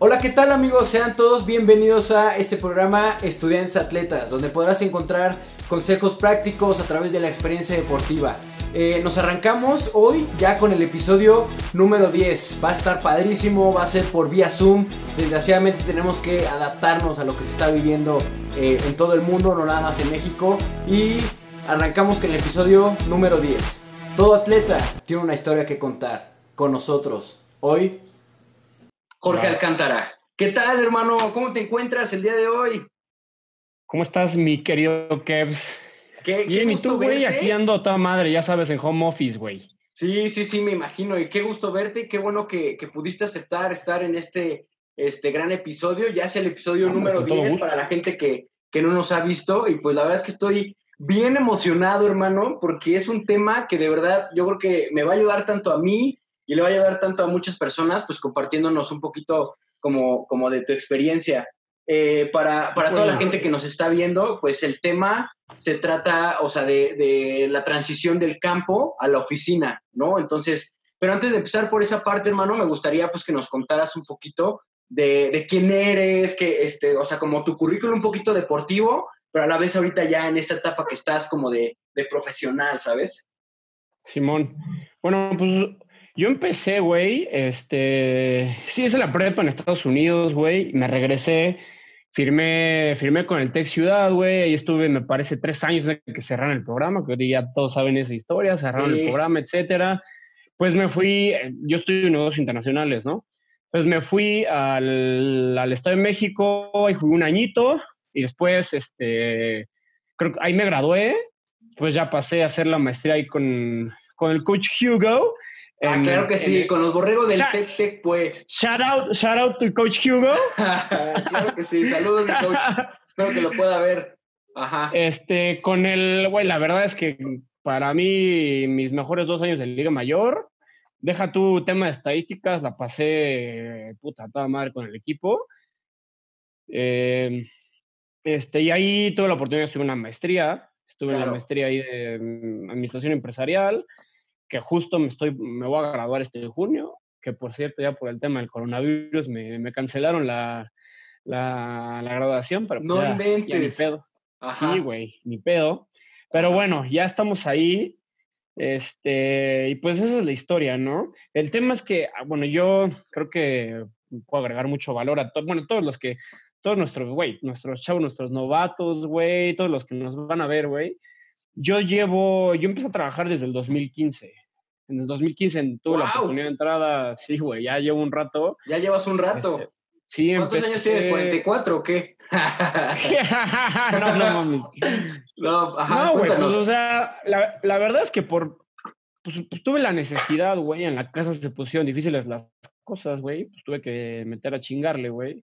Hola, ¿qué tal amigos? Sean todos bienvenidos a este programa Estudiantes Atletas, donde podrás encontrar consejos prácticos a través de la experiencia deportiva. Eh, nos arrancamos hoy ya con el episodio número 10. Va a estar padrísimo, va a ser por vía Zoom. Desgraciadamente tenemos que adaptarnos a lo que se está viviendo eh, en todo el mundo, no nada más en México. Y arrancamos con el episodio número 10. Todo atleta tiene una historia que contar. Con nosotros, hoy, Jorge Alcántara. ¿Qué tal, hermano? ¿Cómo te encuentras el día de hoy? ¿Cómo estás, mi querido Kevs? Qué, Bien, y tú, güey, aquí ando toda madre, ya sabes, en home office, güey. Sí, sí, sí, me imagino. Y qué gusto verte, qué bueno que, que pudiste aceptar estar en este, este gran episodio. Ya es el episodio número con todo 10 gusto. para la gente que, que no nos ha visto. Y pues la verdad es que estoy bien emocionado, hermano, porque es un tema que de verdad yo creo que me va a ayudar tanto a mí y le va a ayudar tanto a muchas personas, pues compartiéndonos un poquito como, como de tu experiencia. Eh, para, para toda la gente que nos está viendo, pues el tema se trata, o sea, de, de la transición del campo a la oficina, ¿no? Entonces, pero antes de empezar por esa parte, hermano, me gustaría pues que nos contaras un poquito de, de quién eres, que, este, o sea, como tu currículum un poquito deportivo, pero a la vez ahorita ya en esta etapa que estás como de, de profesional, ¿sabes? Simón. Bueno, pues yo empecé, güey, este, sí, hice la prepa en Estados Unidos, güey, me regresé, firmé, firmé con el Tech Ciudad, güey, ahí estuve, me parece, tres años de que cerraron el programa, que hoy ya todos saben esa historia, cerraron Sí. el programa, etcétera. Pues me fui, yo estudio en negocios internacionales, ¿no? Pues me fui al, al Estado de México y jugué un añito y después, este, creo que ahí me gradué, pues ya pasé a hacer la maestría ahí con, con el coach Hugo. Ah, en- claro que en- sí, con los borregos del Tec pues. Shout out, shout out to coach Hugo. claro que sí, saludos, mi coach. Espero que lo pueda ver. Ajá. Este, con el, güey, la verdad es que para mí, mis mejores dos años de Liga Mayor, deja tu tema de estadísticas, la pasé, puta, toda madre con el equipo. Eh, este, y ahí tuve la oportunidad de estuve en una maestría, estuve en la maestría ahí de Administración Empresarial, que justo me, estoy, me voy a graduar este junio, que por cierto, ya por el tema del coronavirus me, me cancelaron la, la, la graduación, pero pues No ya- ya ni inventes. pedo. Ajá. Sí, güey, ni pedo. Pero Ajá. bueno, ya estamos ahí. Este, y pues esa es la historia, ¿no? El tema es que, ah, bueno, yo creo que puedo agregar mucho valor a todos, bueno, todos los que, todos nuestros, güey, nuestros chavos, nuestros novatos, güey, todos los que nos van a ver, güey. Yo llevo, yo empecé a trabajar desde el 2015. En el 2015 tuve la ¡Guau! oportunidad de entrada, sí, güey, ya llevo un rato. Ya llevas un rato. Este, sí, ¿Cuántos años tienes? empecé- ¿44 o qué? no, no mames. no, ajá, no, güey, pues, o sea, la, la verdad es que por, pues, pues, tuve la necesidad, güey, en la casa se pusieron difíciles las cosas, güey, pues tuve que meter a chingarle, güey.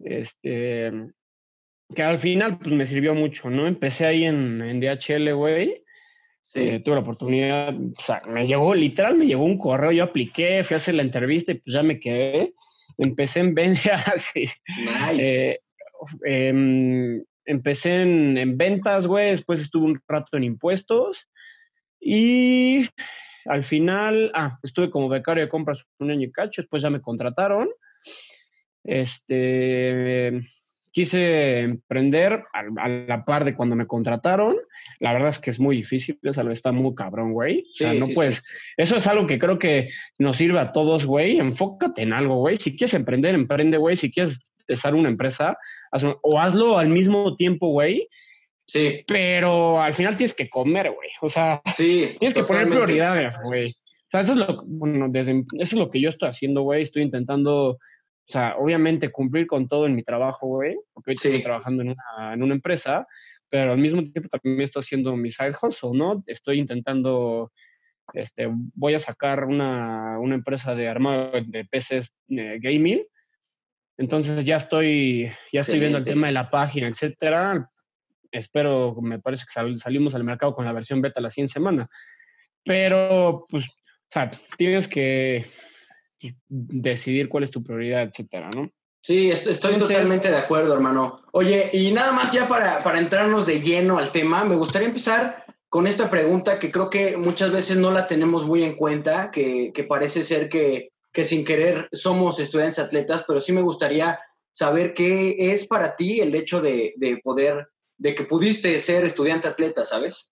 Este, que al final, pues me sirvió mucho, ¿no? Empecé ahí en, en DHL, güey. Sí. Eh, tuve la oportunidad, o sea, me llegó, literal, me llegó un correo, yo apliqué, fui a hacer la entrevista y pues ya me quedé. Empecé en venta, así. nice. Eh, em, empecé en, en ventas, güey, después estuve un rato en impuestos y al final, ah, estuve como becario de compras un año y cacho, después ya me contrataron. Este, quise emprender a, la par de cuando me contrataron. La verdad es que es muy difícil, es algo está muy cabrón, güey. O sea, Sí, no sí, puedes. sí. Eso es algo que creo que nos sirve a todos, güey. Enfócate en algo, güey. Si quieres emprender, emprende, güey. Si quieres estar una empresa, hazlo- o hazlo al mismo tiempo, güey. Sí, Pero al final tienes que comer, güey. O sea, sí. tienes que poner prioridades, güey. O sea, eso es lo, bueno, desde, eso es lo que yo estoy haciendo, güey. Estoy intentando, o sea, obviamente cumplir con todo en mi trabajo, güey. Porque hoy Sí. estoy trabajando en una, en una empresa, pero al mismo tiempo también estoy haciendo mi side hustle, ¿no? Estoy intentando, este, voy a sacar una, una empresa de armado de PCs eh, gaming. Entonces ya estoy, ya estoy viendo el tema de la página, etcétera. Espero, me parece que sal- salimos al mercado con la versión beta la siguiente semana. Pero, pues, o sea, tienes que pues, decidir cuál es tu prioridad, etcétera, ¿no? Sí, est- estoy Entonces- totalmente de acuerdo, hermano. Oye, y nada más ya para, para entrarnos de lleno al tema, me gustaría empezar con esta pregunta que creo que muchas veces no la tenemos muy en cuenta, que, que parece ser que, que sin querer somos estudiantes atletas, pero sí me gustaría saber qué es para ti el hecho de, de poder, de que pudiste ser estudiante atleta, ¿sabes?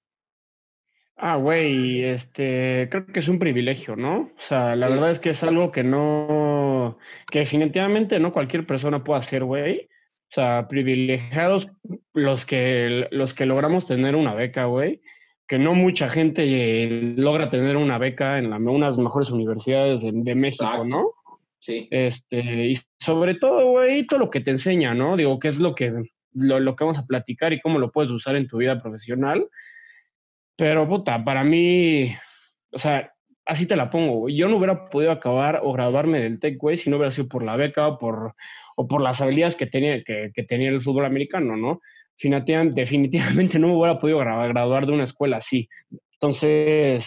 Ah, güey, este, creo que es un privilegio, ¿no? O sea, la verdad es que es algo que no, que definitivamente no cualquier persona puede hacer, güey. O sea, privilegiados los que, los que logramos tener una beca, güey. Que no mucha gente logra tener una beca en la, una de las mejores universidades de, México, ¿no? Sí. Este, y sobre todo, güey, todo lo que te enseña, ¿no? Digo, qué es lo que, lo, lo que vamos a platicar y cómo lo puedes usar en tu vida profesional. Pero, puta, para mí, o sea, así te la pongo. Yo no hubiera podido acabar o graduarme del TEC, güey, si no hubiera sido por la beca o por, o por las habilidades que tenía, que, que tenía el fútbol americano, ¿no? Definitivamente no me hubiera podido graduar de una escuela así. Entonces,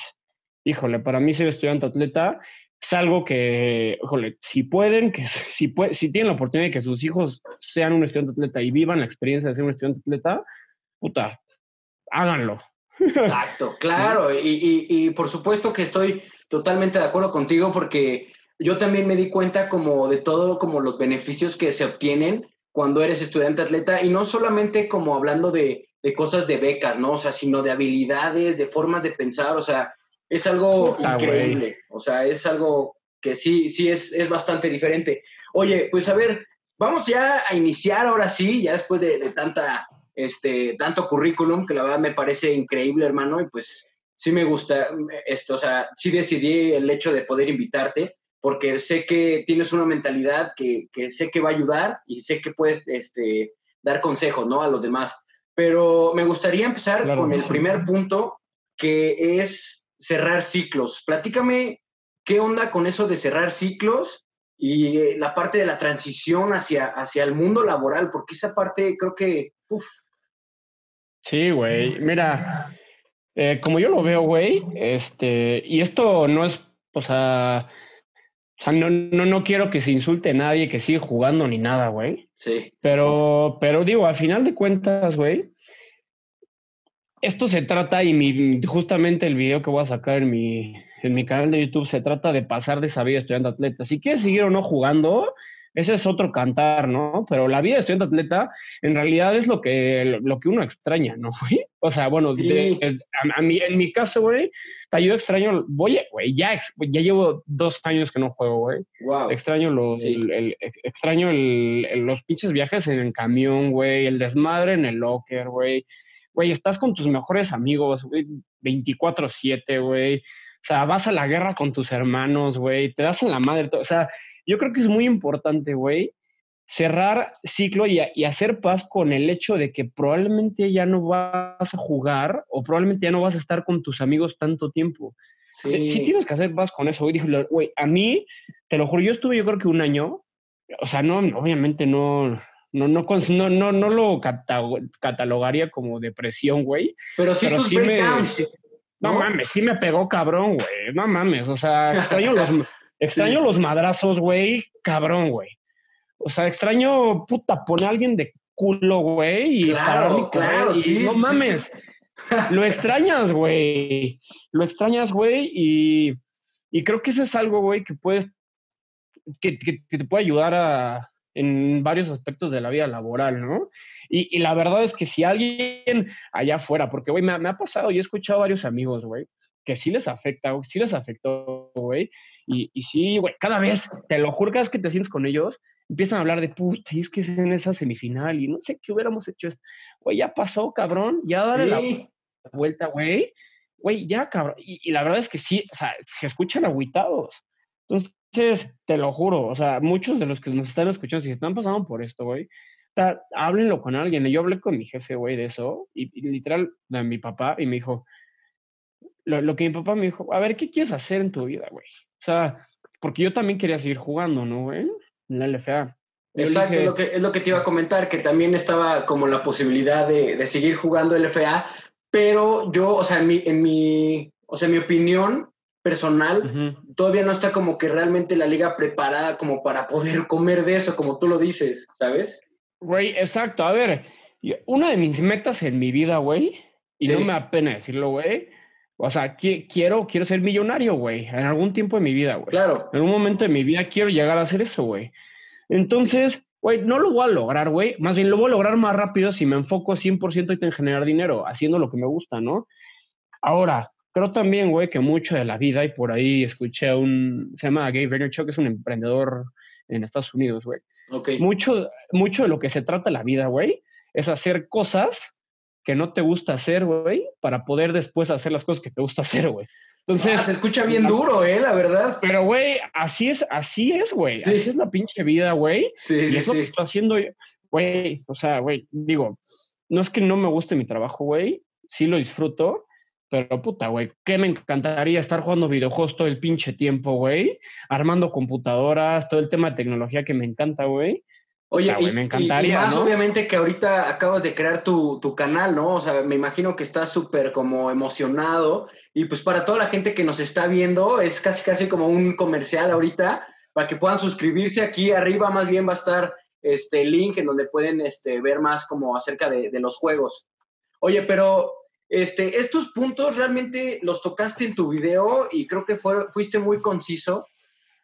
híjole, para mí ser estudiante atleta es algo que, híjole, si pueden, que si, si tienen la oportunidad de que sus hijos sean un estudiante atleta y vivan la experiencia de ser un estudiante atleta, puta, háganlo. Exacto, claro. Y, y, por supuesto que estoy totalmente de acuerdo contigo porque yo también me di cuenta como de todo, como los beneficios que se obtienen cuando eres estudiante atleta y no solamente como hablando de, de cosas de becas, ¿no? O sea, sino de habilidades, de formas de pensar, o sea, es algo increíble, o sea, es algo que sí, sí es, es bastante diferente. Oye, pues a ver, vamos ya a iniciar ahora sí, ya después de, de tanta este, tanto currículum que la verdad me parece increíble, hermano, y pues sí me gusta esto, o sea, sí decidí el hecho de poder invitarte porque sé que tienes una mentalidad que, que sé que va a ayudar y sé que puedes este, dar consejos, ¿no? A los demás. Pero me gustaría empezar con el primer punto, que es cerrar ciclos. Platícame qué onda con eso de cerrar ciclos y la parte de la transición hacia, hacia el mundo laboral, porque esa parte creo que, uf, Sí, güey. Mira, eh, como yo lo veo, güey, este, y esto no es, o sea, o sea, no, no, no quiero que se insulte a nadie que sigue jugando ni nada, güey. Sí. Pero, pero digo, a final de cuentas, güey, esto se trata, y mi, justamente el video que voy a sacar en mi, en mi canal de YouTube se trata de pasar de esa vida estudiante atleta. Si quieres seguir o no jugando, ese es otro cantar, ¿no? Pero la vida de estudiante atleta en realidad es lo que, lo que uno extraña, ¿no? O sea, bueno, a, mí, en mi caso, güey, yo extraño, voy, güey, ya, ya llevo dos años que no juego, güey. Wow. Extraño, los, el, extraño los pinches viajes en el camión, güey, el desmadre en el locker, güey. Güey, estás con tus mejores amigos, güey, 24-7, güey. O sea, vas a la guerra con tus hermanos, güey, te das en la madre, o sea, yo creo que es muy importante, güey, cerrar ciclo y, hacer paz con el hecho de que probablemente ya no vas a jugar o probablemente ya no vas a estar con tus amigos tanto tiempo. Sí. Si tienes que hacer paz con eso, güey. Dije, güey, a mí, te lo juro, yo estuve yo creo que un año, o sea, no, obviamente no, no, no, no, no, no lo catalogaría como depresión, güey. Pero sí tus sí me, ¿no? mames, sí me pegó cabrón, güey. No mames, o sea, extraño los, Extraño los madrazos, güey, cabrón, güey. O sea, extraño, puta, pone a alguien de culo, güey, y claro, claro, sí. no mames. Lo extrañas, güey. Lo extrañas, güey, y, y, creo que eso es algo, güey, que puedes, que, que, te puede ayudar a, en varios aspectos de la vida laboral, ¿no? Y, y la verdad es que si alguien allá afuera, porque, güey, me, me, ha pasado, yo he escuchado a varios amigos, güey, que sí les afecta, sí les afectó, güey, y, y sí, güey, cada vez, te lo juro, cada vez que te sientes con ellos, empiezan a hablar de puta, y es que es en esa semifinal, y no sé qué hubiéramos hecho. Güey, ya pasó, cabrón, ya dale la vuelta, güey. Güey, ya, cabrón. Y, la verdad es que sí, o sea, se escuchan aguitados. Entonces, te lo juro, o sea, muchos de los que nos están escuchando, si están pasando por esto, güey, háblenlo con alguien. Yo hablé con mi jefe, güey, de eso, y, literal, de mi papá, y me dijo, lo, lo, que mi papá me dijo, a ver, ¿qué quieres hacer en tu vida, güey? O sea, porque yo también quería seguir jugando, ¿no, güey? En la LFA. Exacto, es, lo que, es lo que te iba a comentar, que también estaba como la posibilidad de, de seguir jugando LFA, pero yo, o sea, en mi, en mi, o sea, mi opinión personal, todavía no está como que realmente la liga preparada como para poder comer de eso, como tú lo dices, ¿sabes? Güey, exacto. A ver, una de mis metas en mi vida, güey, y no me apena decirlo, güey, o sea, quiero, quiero ser millonario, güey, en algún tiempo de mi vida, güey. Claro. En un momento de mi vida quiero llegar a hacer eso, güey. Entonces, güey, no lo voy a lograr, güey. Más bien lo voy a lograr más rápido si me enfoco 100% en generar dinero, haciendo lo que me gusta, ¿no? Ahora, creo también, güey, que mucho de la vida, y por ahí escuché a un, se llama Gabe Vaynerchuk, que es un emprendedor en Estados Unidos, güey. Okay. Mucho, mucho de lo que se trata la vida, güey, es hacer cosas que no te gusta hacer, güey, para poder después hacer las cosas que te gusta hacer, güey. Entonces. Ah, se escucha bien duro, eh, la verdad. Pero, güey, así es, así es, güey. Así es la pinche vida, güey. Sí, y sí, es lo que estoy haciendo, güey. O sea, güey, digo, no es que no me guste mi trabajo, güey. Sí lo disfruto. Pero puta, güey, ¿qué me encantaría estar jugando videojuegos todo el pinche tiempo, güey? Armando computadoras, todo el tema de tecnología que me encanta, güey. Oye, y, me encantaría, más obviamente que ahorita acabas de crear tu, tu, canal, ¿no? O sea, me imagino que estás súper como emocionado y pues para toda la gente que nos está viendo es casi casi como un comercial ahorita para que puedan suscribirse aquí arriba más bien va a estar este link en donde pueden este, ver más como acerca de, de los juegos. Oye, pero este, estos puntos realmente los tocaste en tu video y creo que fue, fuiste muy conciso,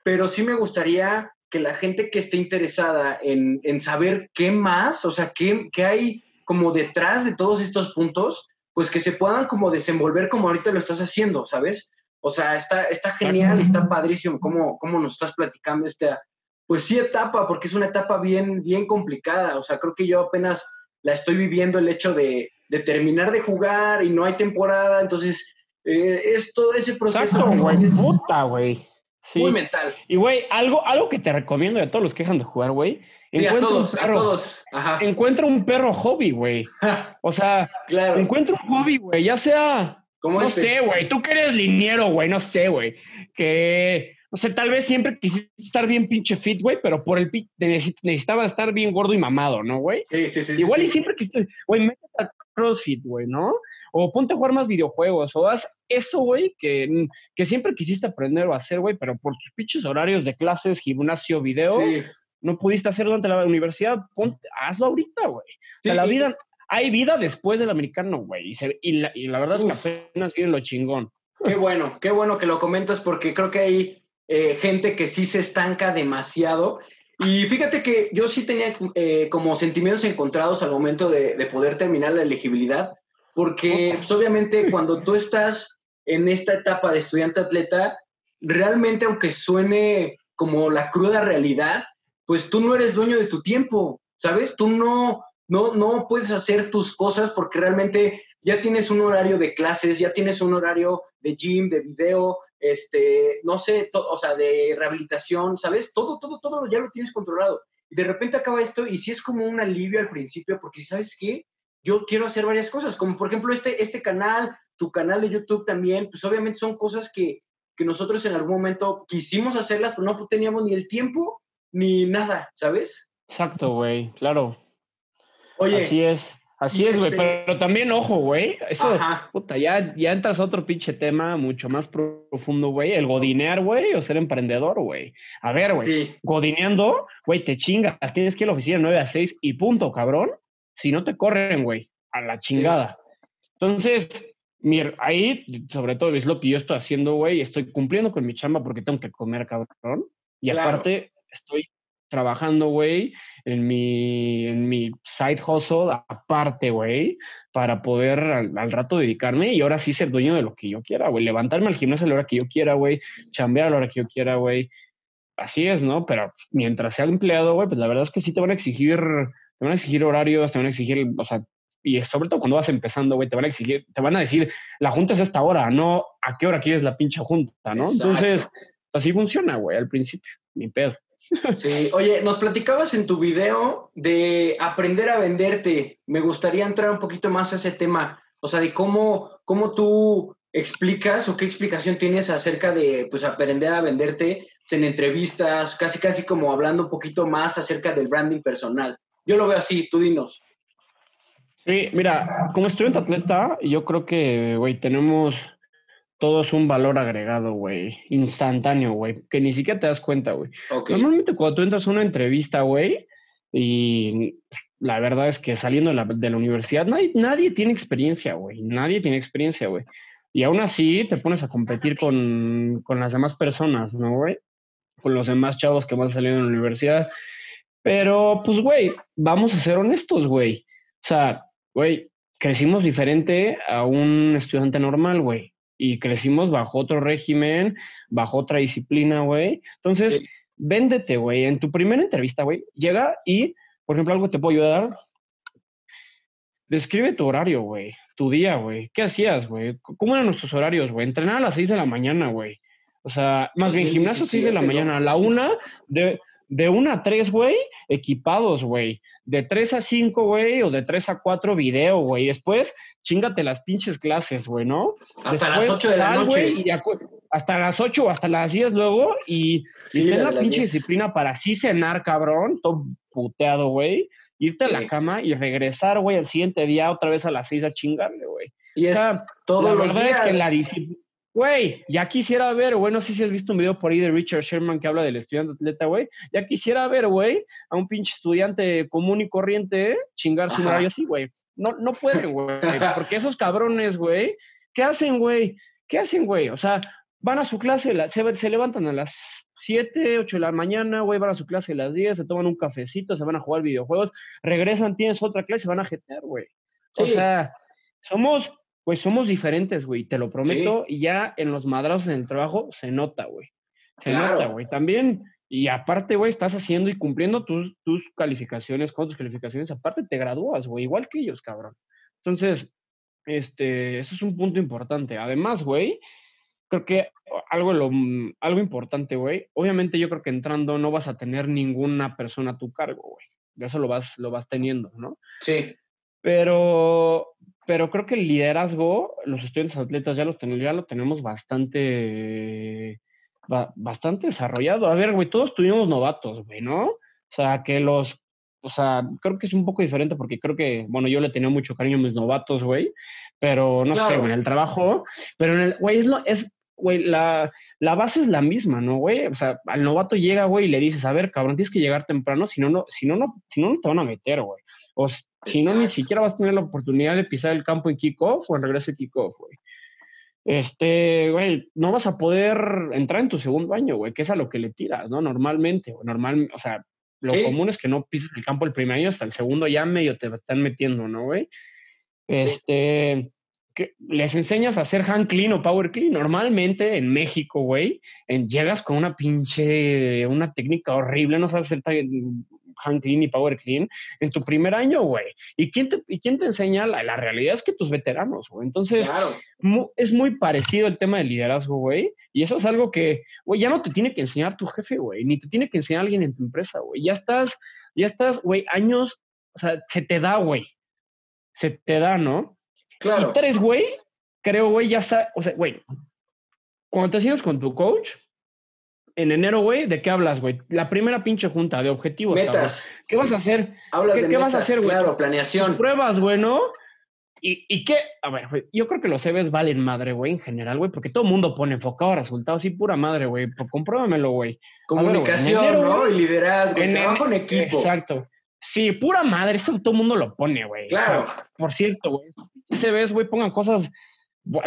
pero sí me gustaría que la gente que esté interesada en, en saber qué más, o sea, qué, qué, hay como detrás de todos estos puntos, pues que se puedan como desenvolver como ahorita lo estás haciendo, ¿sabes? O sea, está, está genial, está padrísimo cómo, cómo nos estás platicando esta, pues sí, etapa, porque es una etapa bien, bien complicada. O sea, creo que yo apenas la estoy viviendo el hecho de, de terminar de jugar y no hay temporada, entonces eh, es todo ese proceso. Exacto, güey, puta, güey. Sí. Muy mental. Y, güey, algo, algo que te recomiendo a todos los que dejan de jugar, güey. Sí, a todos, a todos. Ajá. Encuentra un perro hobby, güey. O sea, claro. encuentra un hobby, güey, ya sea, ¿Cómo no este? sé, güey, tú que eres liniero, güey, no sé, güey, que, no sé, tal vez siempre quisiste estar bien pinche fit, güey, pero por el necesitaba estar bien gordo y mamado, ¿no, güey? Sí, sí, sí. Igual sí, y siempre quisiste, güey, métete a CrossFit, güey, ¿no? O ponte a jugar más videojuegos, o haz eso, güey, que, que siempre quisiste aprender o hacer, güey, pero por tus pinches horarios de clases, gimnasio, video, Sí. no pudiste hacer durante la universidad, ponte, hazlo ahorita, güey. O sea, la vida, hay vida después del americano, güey, y, se- y, la, y la verdad es que apenas viene lo chingón. Qué bueno, qué bueno que lo comentas porque creo que hay eh, gente que sí se estanca demasiado. Y fíjate que yo sí tenía eh, como sentimientos encontrados al momento de, de poder terminar la elegibilidad, porque pues, obviamente cuando tú estás en esta etapa de estudiante atleta, realmente aunque suene como la cruda realidad, pues tú no eres dueño de tu tiempo, ¿sabes? Tú no, no, no puedes hacer tus cosas porque realmente ya tienes un horario de clases, ya tienes un horario de gym, de video, este, no sé, o sea, de rehabilitación, ¿sabes? Todo, todo, todo ya lo tienes controlado. Y de repente acaba esto y sí es como un alivio al principio porque, ¿sabes qué? Yo quiero hacer varias cosas, como por ejemplo este, este canal, tu canal de YouTube también, pues obviamente son cosas que, que nosotros en algún momento quisimos hacerlas, pero no teníamos ni el tiempo ni nada, ¿sabes? Exacto, güey, claro. Oye, Así es, así es, güey, este- pero también, ojo, güey, eso, Ajá. puta, ya, ya entras a otro pinche tema mucho más profundo, güey, el godinear, güey, o ser emprendedor, güey. A ver, güey, sí, godineando, güey, te chingas, tienes que ir a la oficina 9 a 6 y punto, cabrón. Si no te corren, güey, a la chingada. Entonces, mir, ahí, sobre todo, es lo que yo estoy haciendo, güey, estoy cumpliendo con mi chamba porque tengo que comer, cabrón. Y Claro. aparte, estoy trabajando, güey, en mi, en mi side hustle aparte, güey, para poder al, al rato dedicarme y ahora sí ser dueño de lo que yo quiera, güey. Levantarme al gimnasio a la hora que yo quiera, güey. Chambear a la hora que yo quiera, güey. Así es, ¿no? Pero mientras sea empleado, güey, pues la verdad es que sí te van a exigir, te van a exigir horarios, te van a exigir, o sea, y sobre todo cuando vas empezando, güey, te van a exigir, te van a decir, la junta es a esta hora, no a qué hora quieres la pinche junta, ¿no? Exacto. Entonces, así funciona, güey, al principio, ni pedo. Sí, oye, nos platicabas en tu video de aprender a venderte. Me gustaría entrar un poquito más a ese tema, o sea, de cómo, cómo tú explicas o qué explicación tienes acerca de, pues, aprender a venderte en entrevistas, casi, casi como hablando un poquito más acerca del branding personal. Yo lo veo así, tú dinos. Sí, mira, como estudiante atleta, yo creo que, güey, tenemos todos un valor agregado, güey, instantáneo, güey, que ni siquiera te das cuenta, güey. Normalmente cuando tú entras a una entrevista, güey, y la verdad es que saliendo de la, de la universidad, nadie, nadie tiene experiencia, güey. Nadie tiene experiencia, güey. Y aún así te pones a competir con, con las demás personas, ¿no, güey? Con los demás chavos que van saliendo de la universidad. Pero, pues, güey, vamos a ser honestos, güey. O sea, güey, crecimos diferente a un estudiante normal, güey. Y crecimos bajo otro régimen, bajo otra disciplina, güey. Entonces, véndete, güey. En tu primera entrevista, güey, llega y, por ejemplo, algo te puedo ayudar. Describe tu horario, güey. Tu día, güey. ¿Qué hacías, güey? ¿Cómo eran nuestros horarios, güey? Entrenar a las 6 de la mañana, güey. O sea, más bien, gimnasio 6 de la mañana. A la una de, de 1 a 3, güey, equipados, güey. De 3 a 5, güey, o de 3 a 4, video, güey. Después, chingate las pinches clases, güey, ¿no? Hasta las 8 de la noche. y hasta las 8 o hasta las 10 luego y, y ten la, pinche disciplina para así cenar, cabrón, todo puteado, güey. Irte a la cama y regresar, güey, el siguiente día otra vez a las 6 a chingarle, güey. Y es todo la verdad es que la disciplina Güey, ya quisiera ver, güey, no sé si has visto un video por ahí de Richard Sherman que habla del estudiante atleta, güey. Ya quisiera ver, güey, a un pinche estudiante común y corriente chingar su horario así, güey. No, no pueden, güey. Porque esos cabrones, güey, ¿qué hacen, güey? ¿Qué hacen, güey? O sea, van a su clase, se, se levantan a las 7, 8 de la mañana, güey, van a su clase a las 10, se toman un cafecito, se van a jugar videojuegos, regresan, tienes otra clase, van a jetear, güey. O sea, somos pues somos diferentes, güey, te lo prometo. Y ya en los madrazos en el trabajo se nota, güey. Se nota, güey. También, y aparte, güey, estás haciendo y cumpliendo tus, tus calificaciones, con tus calificaciones. Aparte, te gradúas, güey, igual que ellos, cabrón. Entonces, este, eso es un punto importante. Además, güey, creo que algo, lo, algo importante, güey. Obviamente, yo creo que entrando no vas a tener ninguna persona a tu cargo, güey. Eso lo vas, lo vas teniendo, ¿no? Sí. Pero, pero creo que el liderazgo, los estudiantes atletas ya lo, ya lo tenemos bastante, bastante desarrollado. A ver, güey, todos tuvimos novatos, güey, ¿no? O sea, que los, o sea, creo que es un poco diferente porque creo que, bueno, yo le tenía mucho cariño a mis novatos, güey, pero no sé, en el trabajo, pero en el, güey, es, lo, es, güey, la, la base es la misma, ¿no, güey? O sea, al novato llega, güey, y le dices, a ver, cabrón, tienes que llegar temprano, si no, no, si no, no, si no, no te van a meter, güey. O si no, ni siquiera vas a tener la oportunidad de pisar el campo en kickoff o en regreso de kickoff, güey. Este, güey, no vas a poder entrar en tu segundo año, güey, que es a lo que le tiras, ¿no? Normalmente, o normal, o sea, lo común es que no pises el campo el primer año, hasta el segundo ya medio te están metiendo, ¿no, güey? Este, que les enseñas a hacer hand clean o power clean. Normalmente en México, güey, llegas con una pinche, una técnica horrible, no sabes hacer hand clean y power clean en tu primer año, güey. ¿Y quién te, y quién te enseña? La, la realidad es que tus veteranos, güey. Entonces, es muy parecido el tema del liderazgo, güey. Y eso es algo que, güey, ya no te tiene que enseñar tu jefe, güey, ni te tiene que enseñar alguien en tu empresa, güey. Ya estás, ya estás, güey, años, o sea, se te da, güey. Se te da, ¿no? Claro. Y tres, güey, creo, güey, ya está, o sea, güey, cuando te sientes con tu coach, en enero, güey, ¿de qué hablas, güey? La primera pinche junta de objetivos. Metas. ¿Qué vas a hacer? Hablas ¿Qué, de ¿qué vas a hacer, güey? Claro, planeación. Pruebas, güey, ¿no? ¿Y, ¿Y qué? A ver, güey, yo creo que los CVs valen madre, güey, en general, güey, porque todo el mundo pone enfocado a resultados y pura madre, güey. Pues compruébamelo, güey. Comunicación, ¿no? Y liderazgo, en trabajo en equipo. Exacto. Sí, pura madre, eso todo el mundo lo pone, güey. Claro. por cierto, güey, CVs, güey, pongan cosas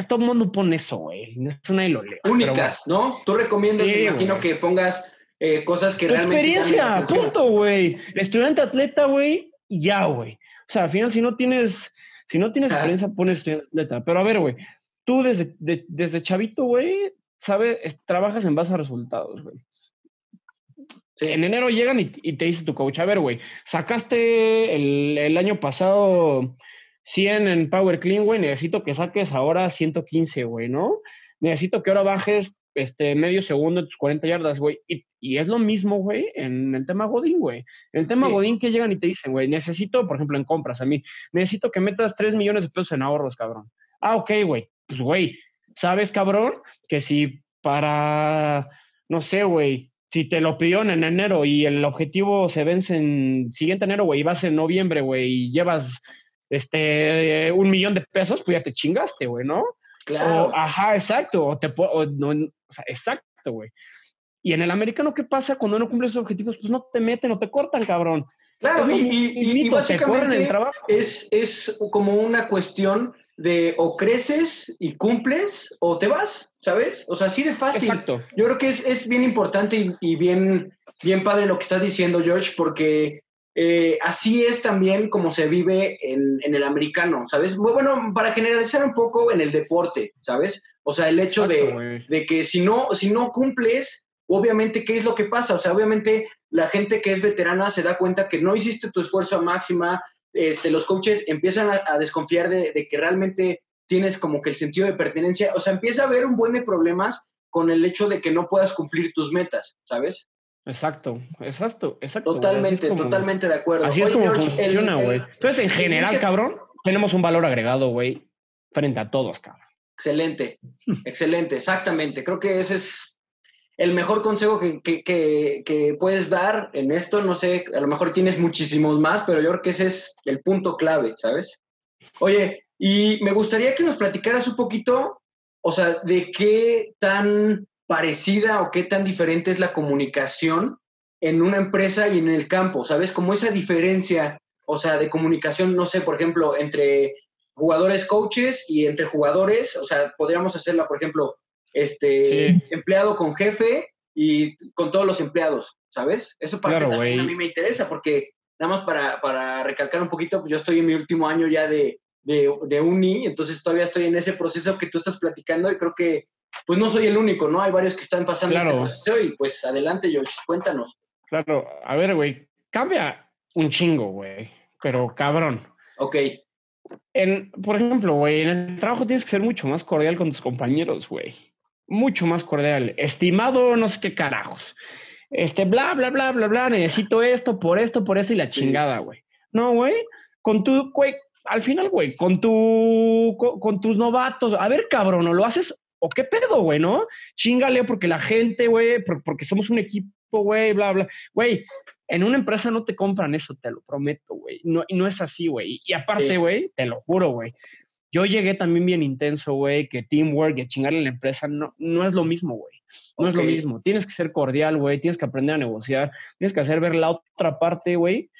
todo el mundo pone eso, güey. Eso nadie lo lee. Únicas, ¿no? Tú recomiendas, me imagino que pongas eh, cosas que realmente. Experiencia, punto, güey. Estudiante atleta, güey, ya, güey. O sea, al final, si no tienes, si no tienes experiencia, pones estudiante atleta. Pero a ver, güey, tú desde, desde chavito, güey, sabes, trabajas en base a resultados, güey. En enero llegan y, te dice tu coach, a ver, güey, sacaste el, el año pasado 100 en Power Clean, güey, necesito que saques ahora 115, güey, ¿no? Necesito que ahora bajes este, medio segundo en tus 40 yardas, güey. Y, es lo mismo, güey, en el tema Godín, güey. En el tema Godín que llegan y te dicen, güey, necesito, por ejemplo, en compras, a mí, necesito que metas 3 millones de pesos en ahorros, cabrón. Ah, ok, güey. Pues, güey, ¿sabes, cabrón? Que si para, no sé, güey, si te lo pidió en enero y el objetivo se vence en siguiente enero, güey, y vas en noviembre, güey, y llevas este, un millón de pesos, pues ya te chingaste, güey, ¿no? Claro. ajá, exacto. O te, o, no, o sea, exacto, güey. Y en el americano, ¿qué pasa cuando no cumples esos objetivos? Pues no te meten o te cortan, cabrón. Claro, y, y, básicamente es, es como una cuestión de o creces y cumples o te vas, ¿sabes? O sea, así de fácil. Exacto. Yo creo que es, es bien importante y, y, bien, bien padre lo que estás diciendo, George, porque eh, así es también como se vive en, en, el americano, ¿sabes? Bueno, para generalizar un poco en el deporte, ¿sabes? O sea, el hecho de, de, que si no, si no cumples, obviamente, ¿qué es lo que pasa? O sea, obviamente la gente que es veterana se da cuenta que no hiciste tu esfuerzo a máxima, este, los coaches empiezan a, a desconfiar de, de, que realmente tienes como que el sentido de pertenencia, o sea, empieza a haber un buen de problemas con el hecho de que no puedas cumplir tus metas, ¿sabes? Exacto, exacto, exacto. Totalmente, como, totalmente de acuerdo. Así Oye, es como George, funciona, güey. Entonces, en general, que... cabrón, tenemos un valor agregado, güey, frente a todos, cabrón. Excelente, excelente, exactamente. Creo que ese es el mejor consejo que, que, que, que, puedes dar en esto. No sé, a lo mejor tienes muchísimos más, pero yo creo que ese es el punto clave, ¿sabes? Oye, y me gustaría que nos platicaras un poquito, o sea, de qué tan parecida o qué tan diferente es la comunicación en una empresa y en el campo, ¿sabes? Como esa diferencia, o sea, de comunicación, no sé, por ejemplo, entre jugadores coaches y entre jugadores, o sea, podríamos hacerla, por ejemplo, este sí. empleado con jefe y con todos los empleados, ¿sabes? Eso parte claro, también wey. a mí me interesa porque nada más para, para recalcar un poquito, pues yo estoy en mi último año ya de, de, de uni, entonces todavía estoy en ese proceso que tú estás platicando y creo que pues no soy el único, ¿no? Hay varios que están pasando claro. este proceso y pues adelante, George, cuéntanos. Claro, a ver, güey, cambia un chingo, güey, pero cabrón. Ok. En, por ejemplo, güey, en el trabajo tienes que ser mucho más cordial con tus compañeros, güey. Mucho más cordial. Estimado, no sé qué carajos. Este, bla, bla, bla, bla, bla, necesito esto, por esto, por esto y la chingada, güey. No, güey, con tu, güey, al final, güey, con tu, con, con, tus novatos, a ver, cabrón, o lo haces o qué pedo, güey, ¿no? Chingale porque la gente, güey, porque somos un equipo, güey, bla, bla. Güey, en una empresa no te compran eso, te lo prometo, güey. No, no es así, güey. Y aparte, güey, sí. te lo juro, güey. Yo llegué también bien intenso, güey, que teamwork y a chingarle a la empresa no, no es lo mismo, güey. No okay. es lo mismo. Tienes que ser cordial, güey. Tienes que aprender a negociar. Tienes que hacer ver la otra parte, güey.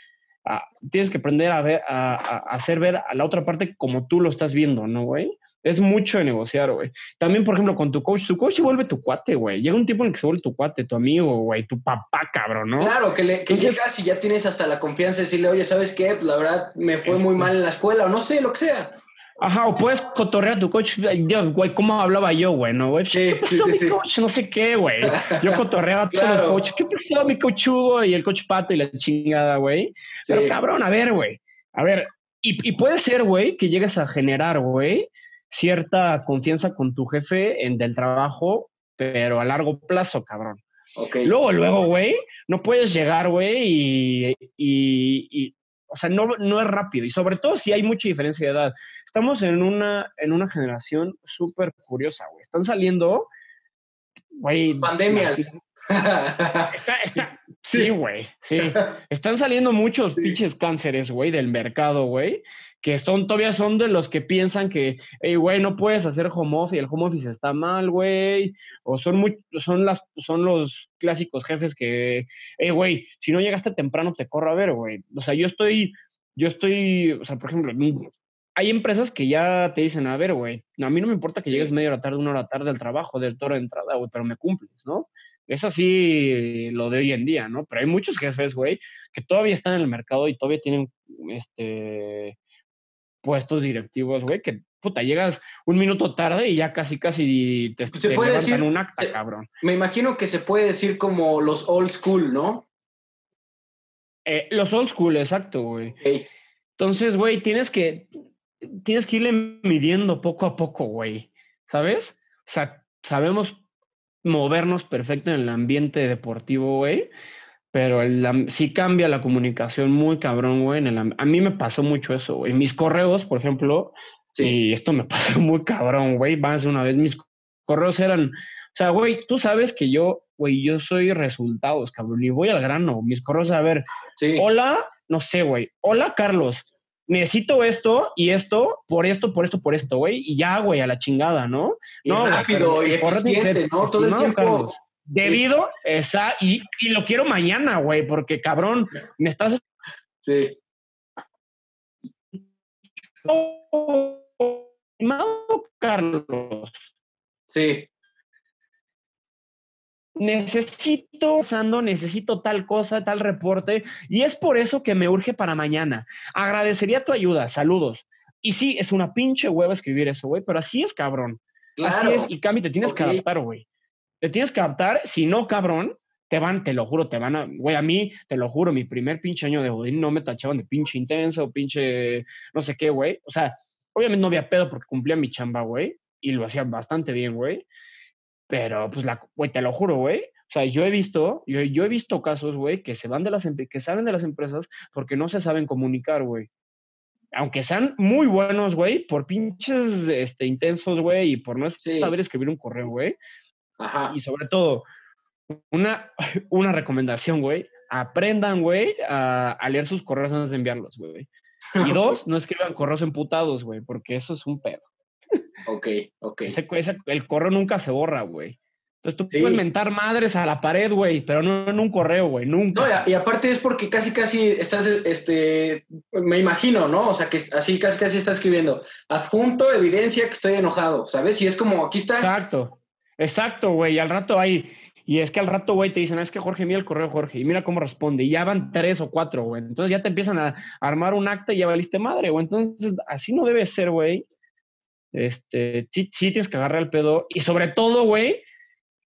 Ah, tienes que aprender a, ver, a, a, hacer ver a la otra parte como tú lo estás viendo, ¿no, güey? Es mucho de negociar, güey. También, por ejemplo, con tu coach, tu coach se vuelve tu cuate, güey. Llega un tiempo en el que se vuelve tu cuate, tu amigo, güey, tu papá, cabrón, ¿no? Claro, que, le, que Entonces, llegas y ya tienes hasta la confianza de decirle, oye, ¿sabes qué? Pues la verdad me fue muy mal en la escuela, o no sé, lo que sea. Ajá, o puedes cotorrear a tu coach. Güey, ¿cómo hablaba yo, güey? ¿No, güey? Sí, ¿Qué pasó, sí, mi sí, coach? No sé qué, güey. Yo cotorreaba claro. los coaches. ¿Qué pasó, mi coach Hugo y el coach Pato y la chingada, güey? Pero cabrón, a ver, güey. A ver, y, y puede ser, güey, que llegues a generar, güey, cierta confianza con tu jefe en del trabajo, pero a largo plazo, cabrón. Okay. Luego, luego, güey, no puedes llegar, güey, y, y, y, o sea, no, no es rápido. Y sobre todo si hay mucha diferencia de edad. Estamos en una, en una generación súper curiosa, güey. Están saliendo, güey. Pandemias. Está, está, sí, güey, sí. Están saliendo muchos sí. pinches cánceres, güey, del mercado, güey que son, todavía son de los que piensan que, hey, güey, no puedes hacer home office, el home office está mal, güey, o son muy, son las, son los clásicos jefes que, hey, güey, si no llegaste temprano te corro a ver, güey, o sea, yo estoy, yo estoy, o sea, por ejemplo, hay empresas que ya te dicen, a ver, güey, a mí no me importa que llegues media hora tarde, una hora tarde al trabajo, del toro de entrada, güey, pero me cumples, ¿no? Es así lo de hoy en día, ¿no? Pero hay muchos jefes, güey, que todavía están en el mercado y todavía tienen, este, puestos directivos, güey, que puta, llegas un minuto tarde y ya casi, casi te, se te puede levantan decir, un acta, cabrón. Me imagino que se puede decir como los old school, ¿no? Eh, los old school, exacto, güey. Entonces, güey, tienes que, tienes que irle midiendo poco a poco, güey, ¿sabes? O sea, sabemos movernos perfecto en el ambiente deportivo, güey, pero el, sí cambia la comunicación muy cabrón, güey. En el, a mí me pasó mucho eso, güey. Mis correos, por ejemplo, sí. y esto me pasó muy cabrón, güey. Más de una vez, mis correos eran, o sea, güey, tú sabes que yo, güey, yo soy resultados, cabrón, y voy al grano. Mis correos, a ver, sí. hola, no sé, güey, hola, Carlos, necesito esto y esto, por esto, por esto, por esto, güey, y ya, güey, a la chingada, ¿no? Y no, rápido y eficiente, ¿no? Todo el tiempo. Carlos. Debido, esa, y, y lo quiero mañana, güey, porque cabrón, me estás. Sí. Carlos. Sí. Necesito, usando, necesito tal cosa, tal reporte, y es por eso que me urge para mañana. Agradecería tu ayuda, saludos. Y sí, es una pinche hueva escribir eso, güey, pero así es, cabrón. Así es, y Cami, te tienes que adaptar, güey. Te tienes que adaptar, si no, cabrón, te van, te lo juro, te van a, güey, a mí, te lo juro, mi primer pinche año de Godín no me tachaban de pinche intenso, pinche, no sé qué, güey. O sea, obviamente no había pedo porque cumplía mi chamba, güey, y lo hacía bastante bien, güey. Pero, pues, la, güey, te lo juro, güey. O sea, yo he visto, yo, yo he visto casos, güey, que se van de las, que salen de las empresas porque no se saben comunicar, güey. Aunque sean muy buenos, güey, por pinches este, intensos, güey, y por no saber escribir un correo, güey. Ajá. Y sobre todo, una, una recomendación, güey, aprendan, güey, a, a, leer sus correos antes de enviarlos, güey. Y dos, no escriban correos emputados, güey, porque eso es un pedo. Ok, ok. el correo nunca se borra, güey. Entonces tú puedes mentar madres a la pared, güey, pero no en un correo, güey, nunca. No, y, aparte es porque casi, casi estás, este, me imagino, ¿no? O sea, que así casi, casi está escribiendo, adjunto evidencia que estoy enojado, ¿sabes? Y es como, aquí está. Exacto, exacto, güey, y al rato ahí, y es que al rato, güey, te dicen, ah, es que Jorge, mira el correo, Jorge, y mira cómo responde, y ya van tres o cuatro, güey. Entonces ya te empiezan a armar un acta y ya valiste madre, güey. Entonces, así no debe ser, güey. Este, sí, tienes que agarrar el pedo. Y sobre todo, güey,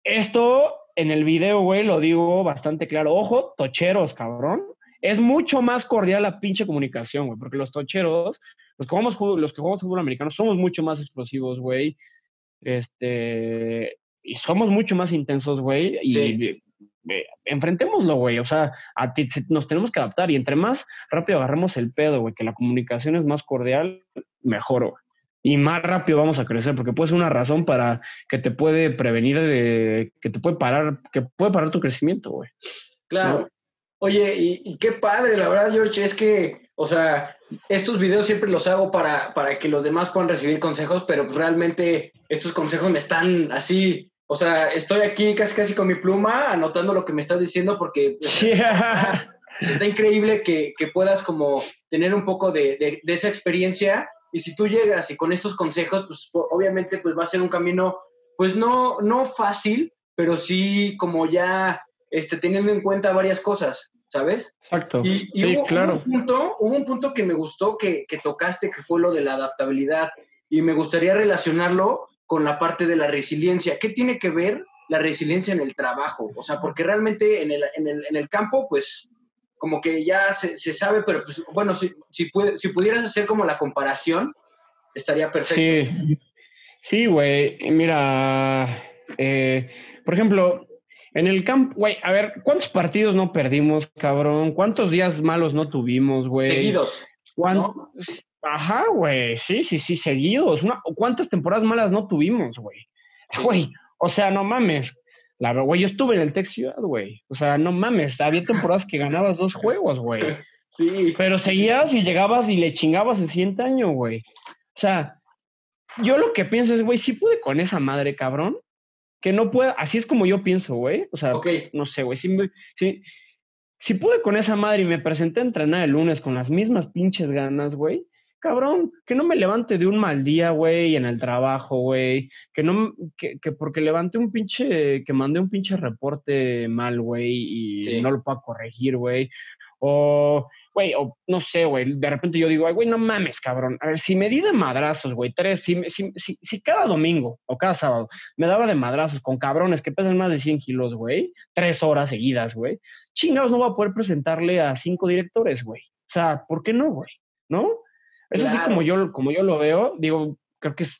esto en el video, güey, lo digo bastante claro. Ojo, tocheros, cabrón. Es mucho más cordial la pinche comunicación, güey, porque los tocheros, los que jugamos, los que jugamos fútbol americano, somos mucho más explosivos, güey. Este, y somos mucho más intensos, güey. Y enfrentémoslo, güey. O sea, a ti, nos tenemos que adaptar. Y entre más rápido agarremos el pedo, güey, que la comunicación es más cordial, mejor, güey y más rápido vamos a crecer, porque puede ser una razón para que te puede prevenir de, que te puede parar, que puede parar tu crecimiento, güey. Claro. Oye, y, qué padre, la verdad, George, es que, o sea, estos videos siempre los hago para, para que los demás puedan recibir consejos, pero pues realmente estos consejos me están así, o sea, estoy aquí casi casi con mi pluma anotando lo que me estás diciendo porque pues, está, increíble que, que, puedas como tener un poco de, de, de esa experiencia y si tú llegas y con estos consejos, pues obviamente pues va a ser un camino, pues no, no fácil, pero sí como ya este, teniendo en cuenta varias cosas, ¿sabes? Exacto. Y, hubo, claro. un punto, hubo un punto que me gustó que, que tocaste, que fue lo de la adaptabilidad. Y me gustaría relacionarlo con la parte de la resiliencia. ¿Qué tiene que ver la resiliencia en el trabajo? O sea, porque realmente en el, en el, en el campo, pues como que ya se, se sabe, pero pues bueno, si, si, si pudieras hacer como la comparación, estaría perfecto. Sí, sí, güey, mira, eh, por ejemplo, en el campo, güey, a ver, ¿cuántos partidos no perdimos, cabrón? ¿Cuántos días malos no tuvimos, güey? Seguidos. Ajá, güey, sí, sí, sí, seguidos. ¿Cuántas temporadas malas no tuvimos, güey? Güey, o sea, no mames, la güey, yo estuve en el Tech Ciudad, güey. O sea, no mames, había temporadas que ganabas dos juegos, güey. Sí. Pero seguías y llegabas y le chingabas el siguiente año, güey. O sea, yo lo que pienso es, güey, si pude con esa madre, cabrón, que no pueda, así es como yo pienso, güey. O sea, no sé, güey, si, si, si pude con esa madre y me presenté a entrenar el lunes con las mismas pinches ganas, güey, cabrón, que no me levante de un mal día, güey, en el trabajo, güey, que no, que, que, porque levanté un pinche, que mandé un pinche reporte mal, güey, y no lo puedo corregir, güey, o, güey, o no sé, güey, de repente yo digo, ay, güey, no mames, cabrón, a ver, si me di de madrazos, güey, tres, si, si, si, si, cada domingo o cada sábado me daba de madrazos con cabrones que pesan más de 100 kilos, güey, tres horas seguidas, güey, chingados no voy a poder presentarle a cinco directores, güey, o sea, ¿por qué no, güey? ¿No? Es así como yo, como yo lo veo, digo, creo que es,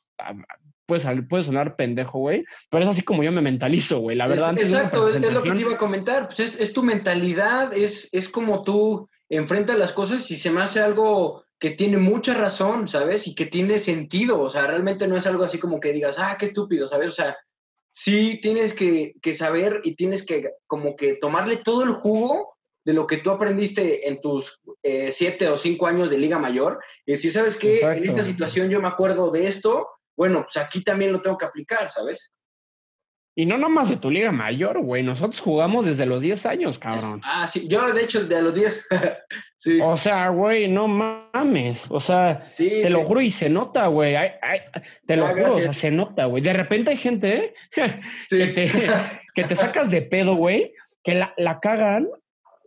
puede, puede sonar pendejo, güey, pero es así como yo me mentalizo, güey, la verdad. exacto, es, lo que te iba a comentar, pues es, tu mentalidad, es, es como tú enfrentas las cosas y se me hace algo que tiene mucha razón, ¿sabes? Y que tiene sentido, o sea, realmente no es algo así como que digas, ah, qué estúpido, ¿sabes? O sea, sí tienes que, que saber y tienes que como que tomarle todo el jugo de lo que tú aprendiste en tus eh, siete o cinco años de Liga Mayor. Y si sabes que en esta situación yo me acuerdo de esto, bueno, pues aquí también lo tengo que aplicar, ¿sabes? Y no nomás de tu liga mayor, güey. Nosotros jugamos desde los 10 años, cabrón. Ah, sí. Yo, de hecho, de los 10. sí. O sea, güey, no mames. O sea, te lo juro y se nota, güey. te lo ah, juro, o sea, se nota, güey. De repente hay gente ¿eh? que, te, que te sacas de pedo, güey, que la, la cagan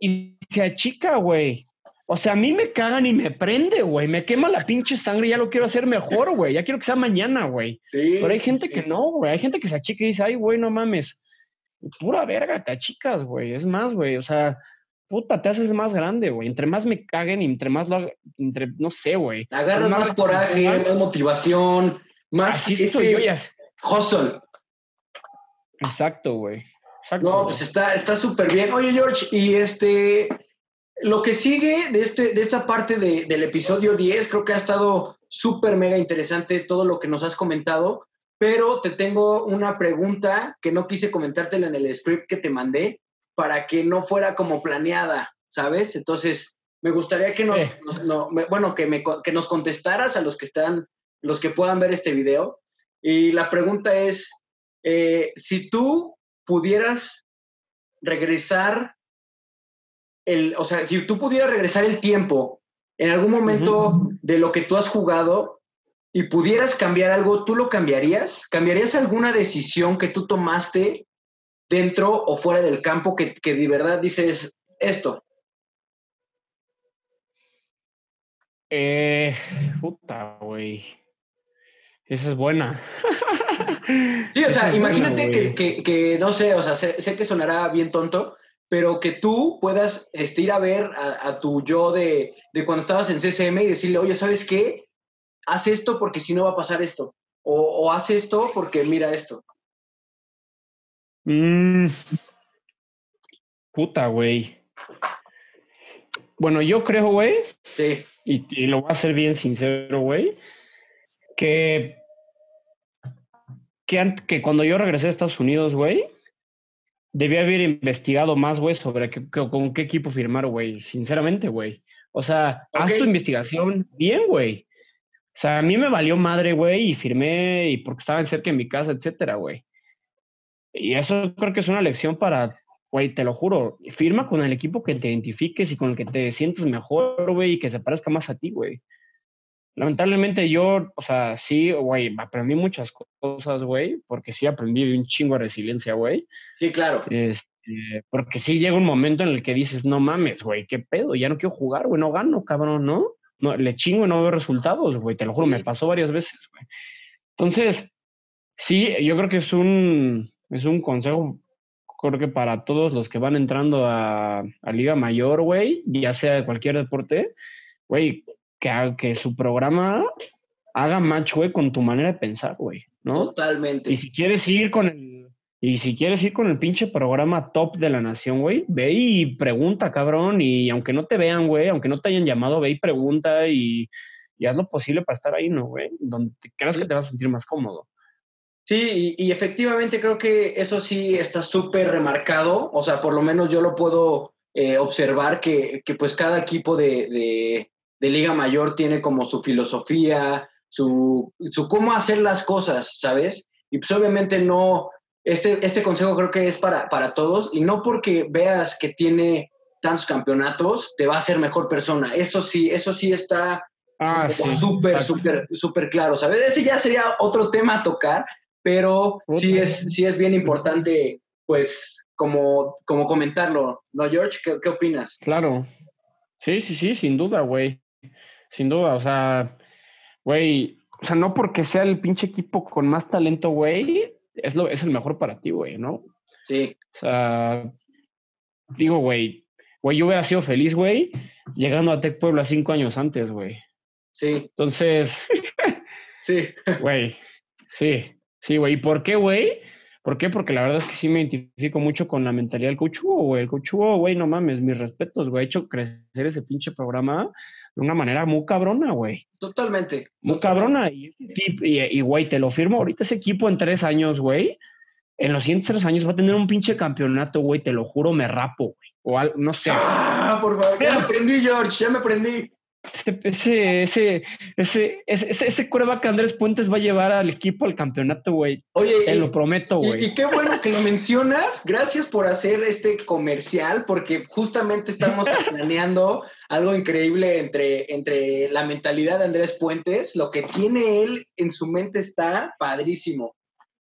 y se achica, güey. O sea, a mí me cagan y me prende, güey. Me quema la pinche sangre y ya lo quiero hacer mejor, güey. Ya quiero que sea mañana, güey. Sí, Pero hay gente que no, güey. Hay gente que se achica y dice, ay, güey, no mames. Pura verga, te achicas, güey. Es más, güey. O sea, puta, te haces más grande, güey. Entre más me caguen y entre más lo haga, entre, no sé, güey. Agarras más, coraje, más motivación, más Así soy yo ya. Hustle. Exacto, güey. no, pues está súper bien. Oye, George, y este, lo que sigue de, este, de esta parte del episodio 10, creo que ha estado súper mega interesante todo lo que nos has comentado, pero te tengo una pregunta que no quise comentártela en el script que te mandé para que no fuera como planeada, ¿sabes? Entonces, me gustaría que nos, bueno, que, me, que nos contestaras a los que están, los que puedan ver este video. Y la pregunta es, eh, si tú pudieras regresar o sea, si tú pudieras regresar el tiempo en algún momento de lo que tú has jugado y pudieras cambiar algo, ¿tú lo cambiarías? ¿Cambiarías alguna decisión que tú tomaste dentro o fuera del campo que, que de verdad dices esto? Eh, puta, güey. Esa es buena. Sí, o sea, imagínate que, que, no sé, o sea, sé, sé, que sonará bien tonto, pero que tú puedas este, ir a ver a, tu yo de, cuando estabas en CCM y decirle, oye, ¿sabes qué? Haz esto porque si no va a pasar esto. O, haz esto porque mira esto. Mm. Puta, güey. Bueno, yo creo, güey. Sí. Y, y, lo voy a hacer bien sincero, güey. Que, que, que cuando yo regresé a Estados Unidos, güey, debía haber investigado más, güey, sobre con qué equipo firmar, güey. Sinceramente, güey. O sea, haz tu investigación bien, güey. O sea, a mí me valió madre, güey, y firmé y porque estaban cerca de mi casa, etcétera, güey. Y eso creo que es una lección para, güey, te lo juro, firma con el equipo que te identifiques y con el que te sientes mejor, güey, y que se parezca más a ti, güey. Lamentablemente yo, o sea, sí, güey, aprendí muchas cosas, güey, porque sí aprendí un chingo de resiliencia, güey. Sí, claro. Este, porque sí llega un momento en el que dices, no mames, güey, qué pedo, ya no quiero jugar, güey, no gano, cabrón, ¿no? no le chingo y no veo resultados, güey, te lo juro, me pasó varias veces, güey. Entonces, sí, yo creo que es un, es un consejo, creo que para todos los que van entrando a, a Liga Mayor, güey, ya sea de cualquier deporte, güey, que, que su programa haga match, güey, con tu manera de pensar, güey, ¿no? Totalmente. Y si quieres ir con el, y si quieres ir con el pinche programa top de la nación, güey, ve y pregunta, cabrón, y aunque no te vean, güey, aunque no te hayan llamado, ve y pregunta y, y haz lo posible para estar ahí, ¿no, güey? Donde creas que te vas a sentir más cómodo. Sí, y, efectivamente creo que eso sí está súper remarcado, o sea, por lo menos yo lo puedo eh, observar que, que, pues cada equipo de, de Liga Mayor tiene como su filosofía, su, su cómo hacer las cosas, ¿sabes? Y pues obviamente no, este, este consejo creo que es para, para todos y no porque veas que tiene tantos campeonatos, te va a hacer mejor persona. Eso sí, eso sí está ah, súper, súper, súper claro, ¿sabes? Ese ya sería otro tema a tocar, pero sí es, sí es bien importante, pues, como, como comentarlo, ¿no, George? ¿Qué, qué opinas? Claro. Sí, sí, sí, sin duda, güey sin duda, o sea, güey, o sea, no porque sea el pinche equipo con más talento, güey, es, lo, es el mejor para ti, güey, ¿no? Sí. O sea, digo, güey, güey, yo hubiera sido feliz, güey, llegando a Tech Puebla cinco años antes, güey. Sí. Entonces, sí. Güey, sí, sí, güey. ¿Y por qué, güey? ¿Por qué? Porque la verdad es que sí me identifico mucho con la mentalidad del coach güey. El coach güey, no mames, mis respetos, güey. Ha hecho crecer ese pinche programa de una manera muy cabrona, güey. Totalmente. Muy cabrona. Y, y, güey, te lo firmo ahorita ese equipo en tres años, güey. En los siguientes tres años va a tener un pinche campeonato, güey. Te lo juro, me rapo, güey. O algo, no sé. Ah, por favor. Ya me aprendí, George. Ya me aprendí. ese, ese, ese, ese, ese que Andrés Puentes va a llevar al equipo al campeonato, güey. Oye, te lo prometo, güey. Y, qué bueno que lo mencionas. Gracias por hacer este comercial, porque justamente estamos planeando algo increíble entre, entre la mentalidad de Andrés Puentes. Lo que tiene él en su mente está padrísimo,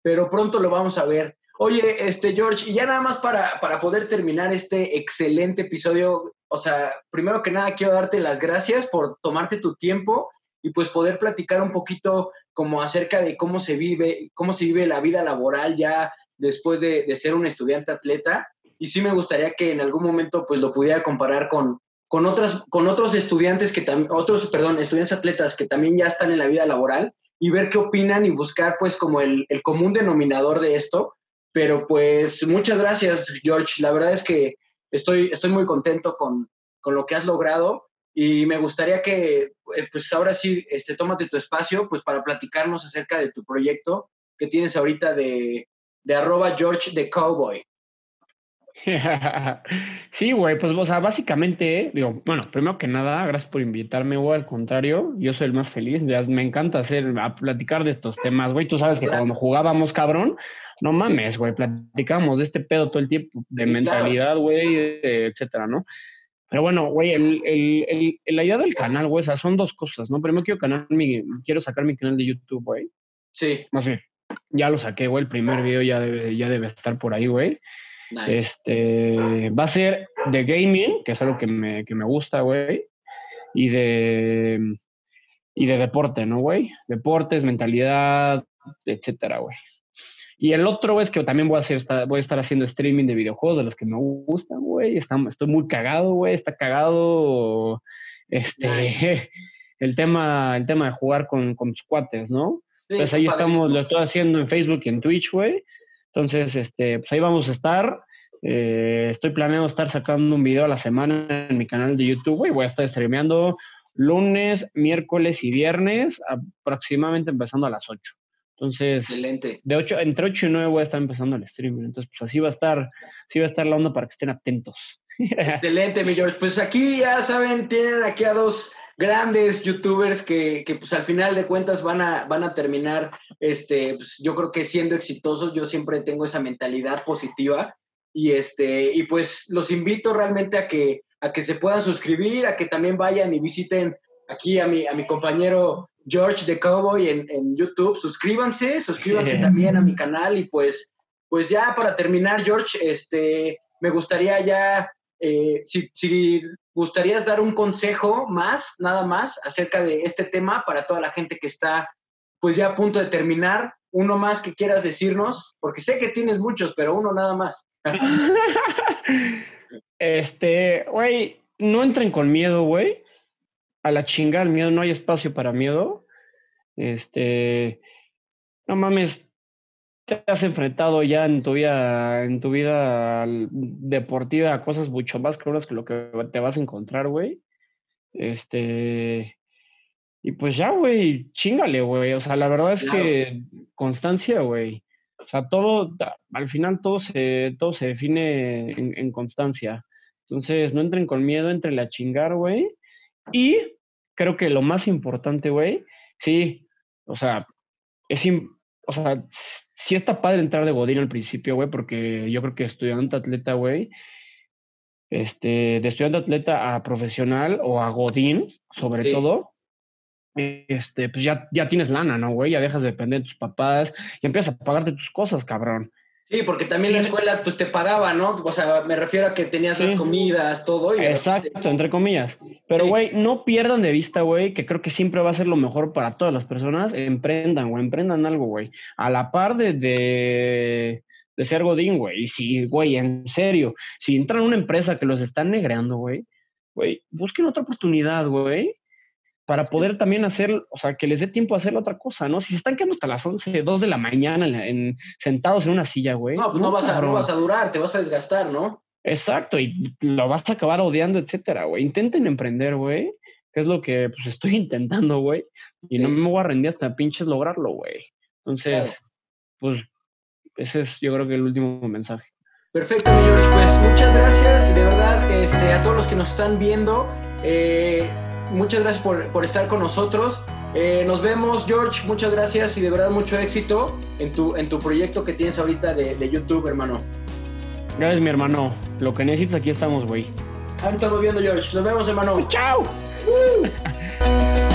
pero pronto lo vamos a ver. Oye, este George, y ya nada más para, para poder terminar este excelente episodio, o sea, primero que nada quiero darte las gracias por tomarte tu tiempo y pues poder platicar un poquito como acerca de cómo se vive, cómo se vive la vida laboral ya después de, ser un estudiante atleta. Y sí me gustaría que en algún momento pues lo pudiera comparar con, con, otras, con otros estudiantes que también, otros, perdón, estudiantes atletas que también ya están en la vida laboral y ver qué opinan y buscar pues como el, el común denominador de esto. Pero pues muchas gracias, George. La verdad es que estoy, estoy muy contento con, lo que has logrado y me gustaría que, eh, pues ahora sí, este, tómate tu espacio, pues para platicarnos acerca de tu proyecto que tienes ahorita de, de arroba George the Cowboy. Sí, güey, pues, o sea, básicamente, digo, bueno, primero que nada, gracias por invitarme, güey, al contrario, yo soy el más feliz, me encanta hacer, a platicar de estos temas, güey, tú sabes que cuando jugábamos, cabrón, no mames, güey, platicamos de este pedo todo el tiempo, de mentalidad, güey, etcétera, ¿no? Pero bueno, güey, el, el, el, la idea del canal, güey, o sea, son dos cosas, ¿no? Primero quiero, canal, mi, quiero sacar mi canal de YouTube, güey. Sí. Más bien, ya lo saqué, güey, el primer video ya debe, ya debe estar por ahí, güey. Este, va a ser de gaming, que es algo que me, que me gusta, güey, y de, y de deporte, ¿no, güey? Deportes, mentalidad, etcétera, güey. Y el otro es que también voy a, hacer, voy a estar haciendo streaming de videojuegos de los que me gustan, güey. Estoy muy cagado, güey. Está cagado este, el, tema, el tema de jugar con, con mis cuates, ¿no? Entonces ahí estamos, lo estoy haciendo en Facebook y en Twitch, güey. Entonces, este, pues ahí vamos a estar. Eh, estoy planeando estar sacando un video a la semana en mi canal de YouTube, güey. Voy a estar streameando lunes, miércoles y viernes, aproximadamente empezando a las 8. Entonces, Excelente. De 8, entre 8 y 9 voy a estar empezando el streaming. Entonces, pues así va a estar, así va a estar la onda para que estén atentos. Excelente, mi George. Pues aquí ya saben, tienen aquí a dos grandes youtubers que, que, pues al final de cuentas van a, van a terminar, este, pues, yo creo que siendo exitosos, yo siempre tengo esa mentalidad positiva y este, y pues los invito realmente a que, a que se puedan suscribir, a que también vayan y visiten aquí a mi, a mi compañero George the Cowboy en, YouTube. Suscríbanse, suscríbanse también a mi canal y pues, pues ya para terminar, George, este, me gustaría ya, eh, si, si gustarías dar un consejo más, nada más, acerca de este tema para toda la gente que está pues ya a punto de terminar, uno más que quieras decirnos, porque sé que tienes muchos, pero uno nada más. este, güey, no entren con miedo, güey a la chingada el miedo, no hay espacio para miedo. Este, no mames, te has enfrentado ya en tu vida, en tu vida deportiva a cosas mucho más cabronas que lo que te vas a encontrar, güey. Este, y pues ya, güey, chingale, güey. O sea, la verdad es que constancia, güey. O sea, todo, al final todo se, todo se define en, en constancia. Entonces, no entren con miedo, entren a chingar, güey. Y creo que lo más importante, güey, sí, o sea, es, o sea, sí está padre entrar de Godín al principio, güey, porque yo creo que estudiante atleta, güey, este, de estudiante atleta a profesional o a Godín, sobre todo, este, pues ya, ya tienes lana, ¿no, güey? Ya dejas de depender de tus papás y empiezas a pagarte tus cosas, cabrón. Sí, porque también la escuela pues te pagaba, ¿no? O sea, me refiero a que tenías las comidas, todo. Y Exacto, entre comillas. Pero, güey, no pierdan de vista, güey, que creo que siempre va a ser lo mejor para todas las personas. Emprendan, güey, emprendan algo, güey. A la par de, de, de ser Godín, güey. Y si, güey, en serio, si entran a una empresa que los están negreando, güey, güey, busquen otra oportunidad, güey para poder también hacer, o sea, que les dé tiempo a hacer otra cosa, ¿no? Si se están quedando hasta las 11, 2 de la mañana en, sentados en una silla, güey. No, pues no, vas a, no vas a durar, te vas a desgastar, ¿no? Exacto, y lo vas a acabar odiando, etcétera, güey. Intenten emprender, güey, que es lo que pues estoy intentando, güey, y no me voy a rendir hasta pinches lograrlo, güey. Entonces, pues ese es yo creo que el último mensaje. Perfecto, mi George, pues muchas gracias y de verdad este, a todos los que nos están viendo, eh, muchas gracias por, estar con nosotros. Eh, nos vemos, George. Muchas gracias y de verdad mucho éxito en tu, en tu proyecto que tienes ahorita de, YouTube, hermano. Gracias, mi hermano. Lo que necesites, aquí estamos, güey. Ahí estamos viendo, George. Nos vemos, hermano. ¡Chao!